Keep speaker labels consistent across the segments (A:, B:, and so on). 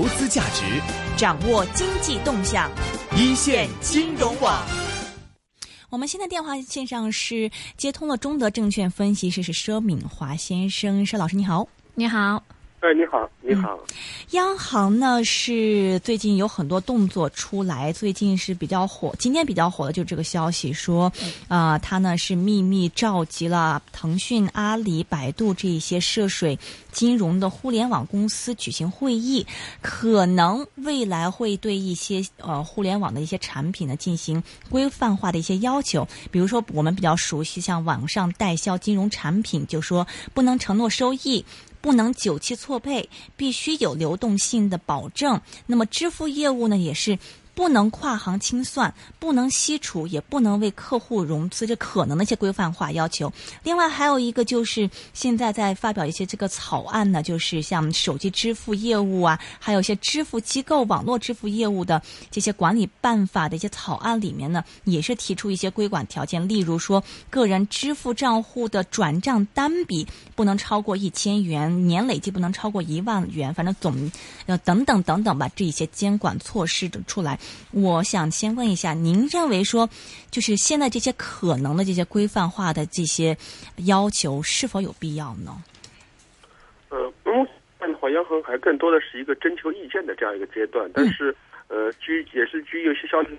A: 投资价值，
B: 掌握经济动向，
A: 一线金融网。
B: 我们现在电话线上是接通了中德证券分析师是佘敏华先生，佘老师你好，
C: 你好。
D: 哎，你好，你好。
B: 央行呢是最近有很多动作出来，最近是比较火。今天比较火的就是这个消息，说啊，它呢是秘密召集了腾讯、阿里、百度这一些涉水金融的互联网公司举行会议，可能未来会对一些呃互联网的一些产品呢进行规范化的一些要求。比如说，我们比较熟悉像网上代销金融产品，就说不能承诺收益。不能久期错配，必须有流动性的保证。那么支付业务呢，也是。不能跨行清算，不能吸储，也不能为客户融资，这可能的一些规范化要求。另外还有一个就是现在在发表一些这个草案呢，就是像手机支付业务啊，还有一些支付机构网络支付业务的这些管理办法的一些草案里面呢，也是提出一些规管条件，例如说个人支付账户的转账单笔不能超过一千元，年累计不能超过一万元，反正总呃等等等等吧，这一些监管措施的出来。我想先问一下，您认为说，就是现在这些可能的这些规范化的这些要求是否有必要呢？
D: 呃，目前的话，央行还更多的是一个征求意见的这样一个阶段，但是呃，据也是据有些消息，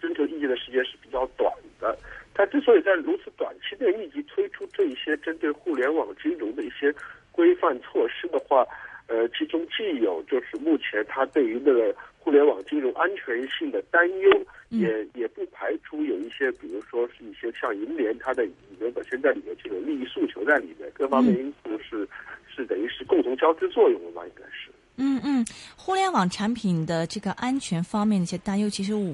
D: 征求意见的时间是比较短的。它之所以在如此短期内立即推出这一些针对互联网金融的一些规范措施的话，呃，其中既有就是目前它对于那个。互联网金融安全性的担忧，也也不排除有一些，比如说是一些像银联，它的里面本身在里面这种利益诉求在里面，各方面因素是是等于是共同交织作用的吧，应该是。
B: 嗯嗯，互联网产品的这个安全方面的一些担忧，其实我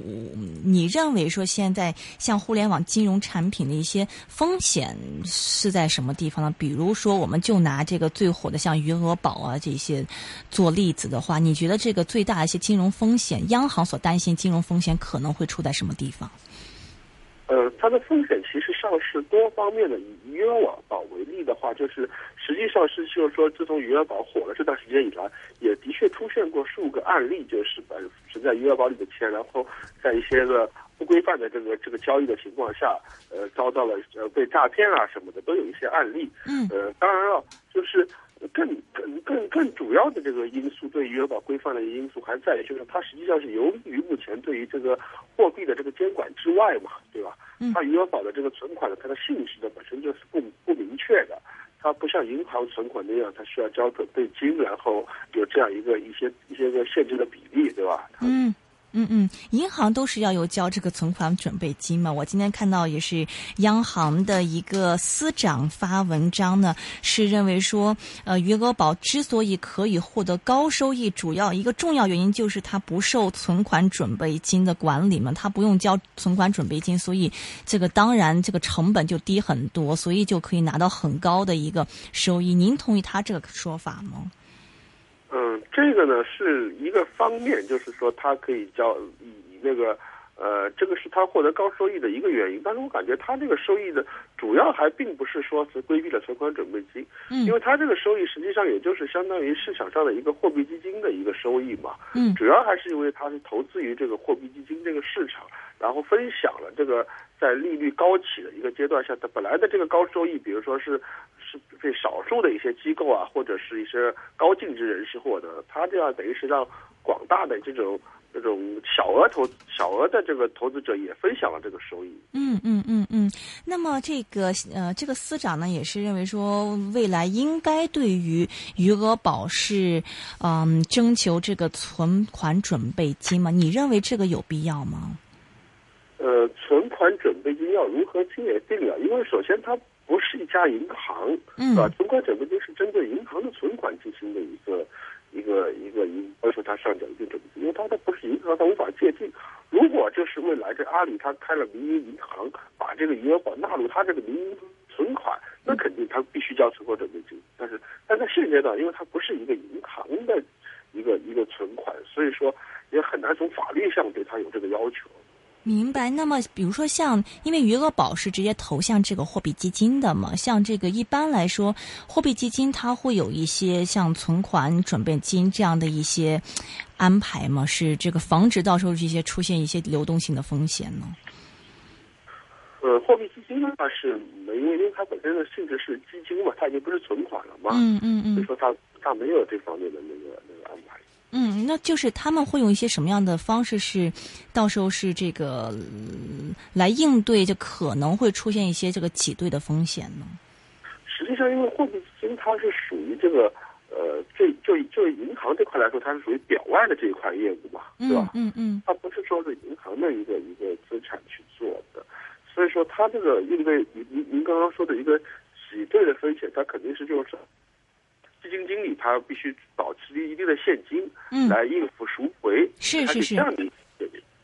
B: 你认为说现在像互联网金融产品的一些风险是在什么地方呢？比如说，我们就拿这个最火的像余额宝啊这些做例子的话，你觉得这个最大的一些金融风险，央行所担心金融风险可能会出在什么地方？
D: 呃，它的风险其实上是多方面的。以余额宝为例的话，就是实际上是就是说，自从余额宝火了这段时间以来，也的确出现过数个案例，就是把存在余额宝里的钱，然后在一些个不规范的这个这个交易的情况下，呃，遭到了呃被诈骗啊什么的，都有一些案例。
B: 嗯。
D: 呃，当然了，就是更更更更主要的这个因素，对余额宝规范的因素，还在于就是它实际上是由于目前对于这个货币的这个监管之外嘛，对吧？它余额宝的这个存款呢，它的性质呢本身就是不不明确的，它不像银行存款那样，它需要交准备金，然后有这样一个一些一些个限制的比例，对吧？
B: 嗯。嗯嗯，银行都是要有交这个存款准备金嘛。我今天看到也是央行的一个司长发文章呢，是认为说，呃，余额宝之所以可以获得高收益，主要一个重要原因就是它不受存款准备金的管理嘛，它不用交存款准备金，所以这个当然这个成本就低很多，所以就可以拿到很高的一个收益。您同意他这个说法吗？
D: 嗯，这个呢是一个方面，就是说它可以交以那个呃，这个是它获得高收益的一个原因。但是我感觉它这个收益的主要还并不是说是规避了存款准备金，
B: 嗯，
D: 因为它这个收益实际上也就是相当于市场上的一个货币基金的一个收益嘛，
B: 嗯，
D: 主要还是因为它是投资于这个货币基金这个市场，然后分享了这个在利率高起的一个阶段下，它本来的这个高收益，比如说是。是被少数的一些机构啊，或者是一些高净值人士获得，它这样等于是让广大的这种这种小额投小额的这个投资者也分享了这个收益。
B: 嗯嗯嗯嗯。那么这个呃，这个司长呢也是认为说，未来应该对于余额宝是嗯征求这个存款准备金吗？你认为这个有必要吗？
D: 呃，存款准备金要如何定也定啊，因为首先它。不是一家银行，
B: 嗯，
D: 吧？存款准备金是针对银行的存款进行的一个一个一个一要求它上缴一定准备金，因为它它不是银行，它无法界定。如果就是未来这阿里它开了民营银行，把这个余额宝纳入它这个民营存款，那肯定它必须交存款准备金。但是但在现阶段，因为它不是一个银行的一个一个存款，所以说也很难从法律上对它有这个要求。
B: 明白。那么，比如说像，因为余额宝是直接投向这个货币基金的嘛，像这个一般来说，货币基金它会有一些像存款准备金这样的一些安排吗？是这个防止到时候这些出现一些流动性的风险呢？
D: 呃，货币基金的话是没有，因为它本身的性质是基金嘛，它已经不是存款了嘛。
B: 嗯嗯嗯。
D: 所以说它它没有这方面的那个那个安排。
B: 嗯，那就是他们会用一些什么样的方式是，到时候是这个来应对，就可能会出现一些这个挤兑的风险呢？
D: 实际上，因为货币基金它是属于这个呃，这就就银行这块来说，它是属于表外的这一块业务嘛，对吧？
B: 嗯嗯。
D: 它不是说是银行的一个一个资产去做的，所以说它这个应对您您您刚刚说的一个挤兑的风险，它肯定是就是。基金经理他必须保持一定的现金，
B: 嗯，
D: 来应付赎回，
B: 是是是
D: 这样的。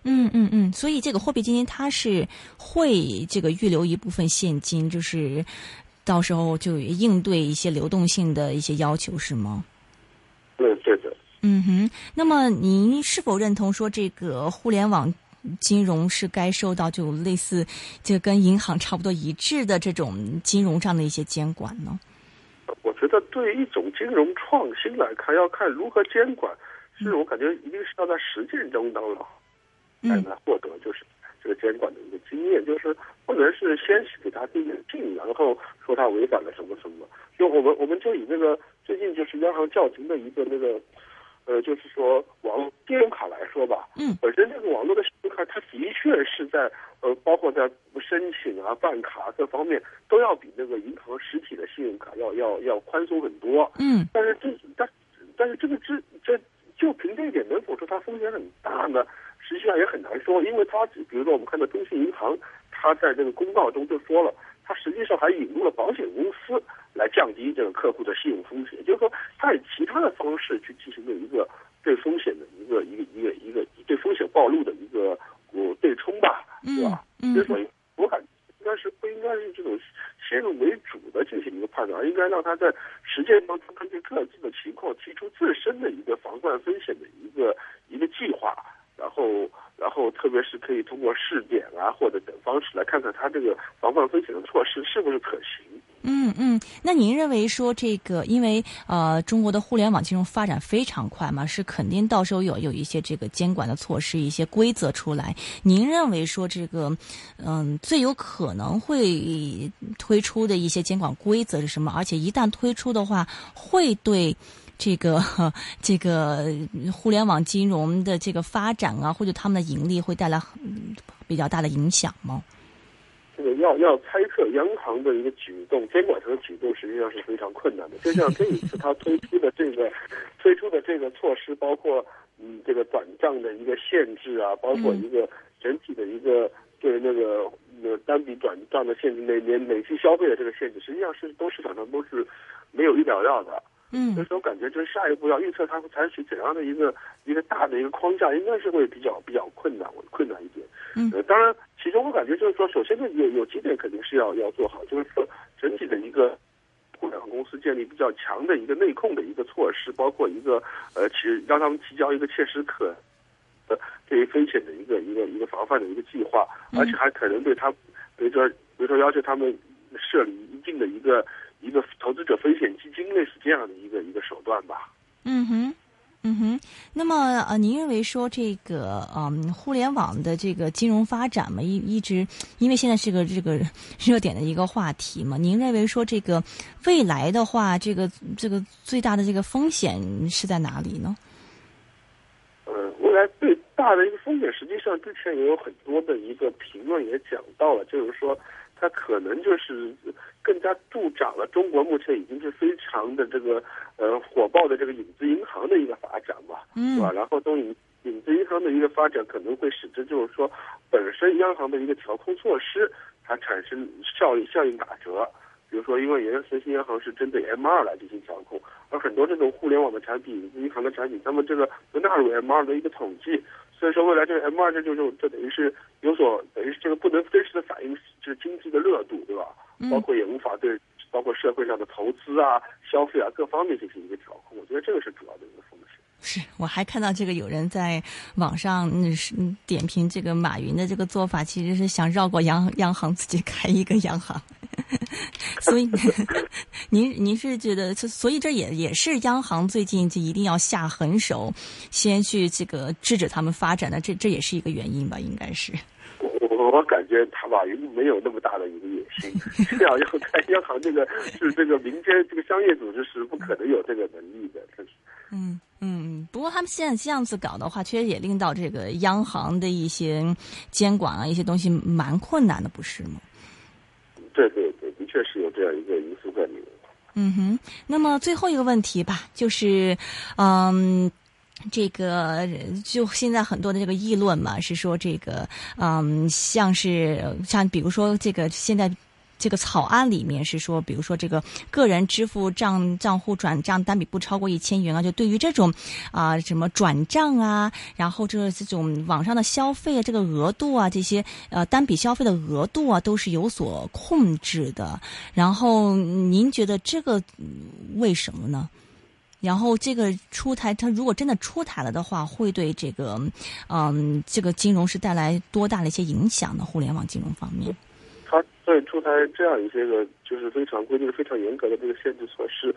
B: 嗯嗯嗯，所以这个货币基金它是会这个预留一部分现金，就是到时候就应对一些流动性的一些要求，是吗？
D: 对对的。
B: 嗯哼，那么您是否认同说这个互联网金融是该受到就类似就跟银行差不多一致的这种金融上的一些监管呢？
D: 我觉得对一种金融创新来看，要看如何监管，是我感觉一定是要在实践中当中才能获得就是这个监管的一个经验，就是不能是先给他定定，然后说他违反了什么什么。就我们我们就以那个最近就是央行叫停的一个那个。呃，就是说网络信用卡来说吧，
B: 嗯，
D: 本身这个网络的信用卡，它的确是在呃，包括在申请啊、办卡各方面，都要比那个银行实信用卡要要要宽松很多。
B: 嗯，
D: 但是这但但是这个这这就凭这一点，能否说它风险很大呢？实际上也很难说，因为它比如说我们看到中信银行，它在这个公告中就说了，它实际上还引入了保险公司。来降低这个客户的信用风险，就是说，它以其他的方式去进行的一个对风险的一个一个一个一个对风险暴露的一个呃对冲吧，对吧？嗯所以说，我感觉应该是不应该是这种先入为主的进行一个判断，而应该让他在实践当中根据各自的情况提出自身的一个防范风险的一个一个计划，然后然后特别是可以通过试点啊或者等方式来看看他这个防范风险的措施是不是可行。
B: 嗯嗯，那您认为说这个，因为呃，中国的互联网金融发展非常快嘛，是肯定到时候有有一些这个监管的措施、一些规则出来。您认为说这个，嗯，最有可能会推出的一些监管规则是什么？而且一旦推出的话，会对这个 这个互联网金融的这个发展啊，或者他们的盈利会带来很比较大的影响吗？
D: 这个要要猜测央行的一个举动，监管层的举动实际上是非常困难的。就像这一次他推出的这个推出的这个措施，包括嗯这个转账的一个限制啊，包括一个整体的一个对那个呃单笔转账的限制，每年每期消费的这个限制，实际上是都市场上都是没有预料到的。
B: 嗯，
D: 所以说我感觉就是下一步要预测它会采取怎样的一个一个大的一个框架，应该是会比较比较困难，困难一点。
B: 嗯，
D: 呃，当然，其中我感觉就是说，首先呢，有有几点肯定是要要做好，就是说整体的一个互联网公司建立比较强的一个内控的一个措施，包括一个呃，其实让他们提交一个切实可呃对于风险的一个一个一个防范的一个计划，而且还可能对他，比如说比如说要求他们设立一定的一个。一个投资者风险基金类似这样的一个一个手段吧。
B: 嗯哼，嗯哼。那么呃，您认为说这个嗯，互联网的这个金融发展嘛，一一直因为现在是个这个热点的一个话题嘛，您认为说这个未来的话，这个这个最大的这个风险是在哪里呢？
D: 呃，未来最大的一个风险，实际上之前也有很多的一个评论也讲到了，就是说。它可能就是更加助长了中国目前已经是非常的这个呃火爆的这个影子银行的一个发展嘛，
B: 是
D: 吧？然后从影影子银行的一个发展，可能会使得就是说本身央行的一个调控措施它产生效应效应打折。比如说，因为原先新央行是针对 M 二来进行调控，而很多这种互联网的产品、影子银行的产品，他们这个不纳入 M 二的一个统计。所以说，未来这个 M 二这就就这等于是有所等于是这个不能真实的反映就是经济的热度，对吧？包括也无法对包括社会上的投资啊、消费啊各方面进行一个调控。我觉得这个是主要的一个风险。
B: 是，我还看到这个有人在网上嗯是点评这个马云的这个做法，其实是想绕过央央行自己开一个央行。所以 您您是觉得，所以这也也是央行最近就一定要下狠手，先去这个制止他们发展的，这这也是一个原因吧？应该是。
D: 我我感觉他马云没有那么大的一个野心，这样 要开央行，这个是这个民间这个商业组织是不可能有这个能力的，是。
B: 嗯嗯，不过他们现在这样子搞的话，确实也令到这个央行的一些监管啊，一些东西蛮困难的，不是吗？
D: 对对对，的确是有这样一个因素在里面。
B: 嗯哼，那么最后一个问题吧，就是嗯。这个就现在很多的这个议论嘛，是说这个嗯，像是像比如说这个现在这个草案里面是说，比如说这个个人支付账账户转账单笔不超过一千元啊，就对于这种啊什么转账啊，然后这这种网上的消费啊，这个额度啊，这些呃单笔消费的额度啊，都是有所控制的。然后您觉得这个为什么呢？然后这个出台，它如果真的出台了的话，会对这个，嗯，这个金融是带来多大的一些影响呢？互联网金融方面，
D: 它对出台这样一些个就是非常规定非常严格的这个限制措施，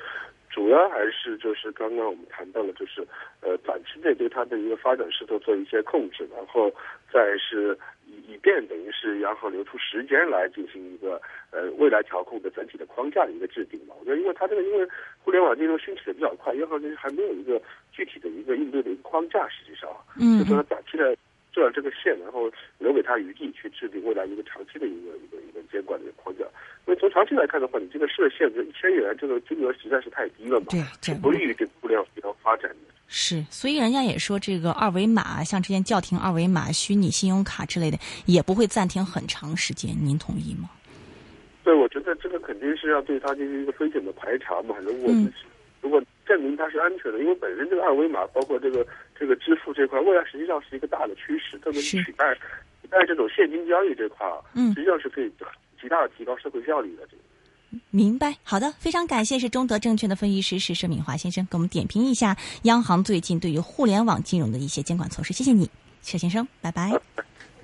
D: 主要还是就是刚刚我们谈到了，就是呃短期内对它的一个发展势头做一些控制，然后再是。以以便等于是央行留出时间来进行一个呃未来调控的整体的框架的一个制定吧。我觉得，因为它这个因为互联网金融兴起的比较快，央行其实还没有一个具体的一个应对的一个框架。实际上，
B: 嗯，
D: 就说短期的做这个线，然后留给他余地去制定未来一个长期的一个一个一个监管的一个框架。因为从长期来看的话，你这个设限这一千元这个金额实在是太低了嘛，
B: 对，
D: 不利于这个互联网金融发展的。
B: 是，所以人家也说这个二维码，像之前叫停二维码、虚拟信用卡之类的，也不会暂停很长时间。您同意吗？
D: 对，我觉得这个肯定是要对它进行一个风险的排查嘛。如果如果证明它是安全的，因为本身这个二维码，包括这个这个支付这块，未来实际上是一个大的趋势，特别是取代取代这种现金交易这块啊，嗯，实际上是可以极大的提高社会效率的。这个。
B: 明白，好的，非常感谢是中德证券的分析师是盛敏华先生，给我们点评一下央行最近对于互联网金融的一些监管措施。谢谢你，谢先生，拜拜。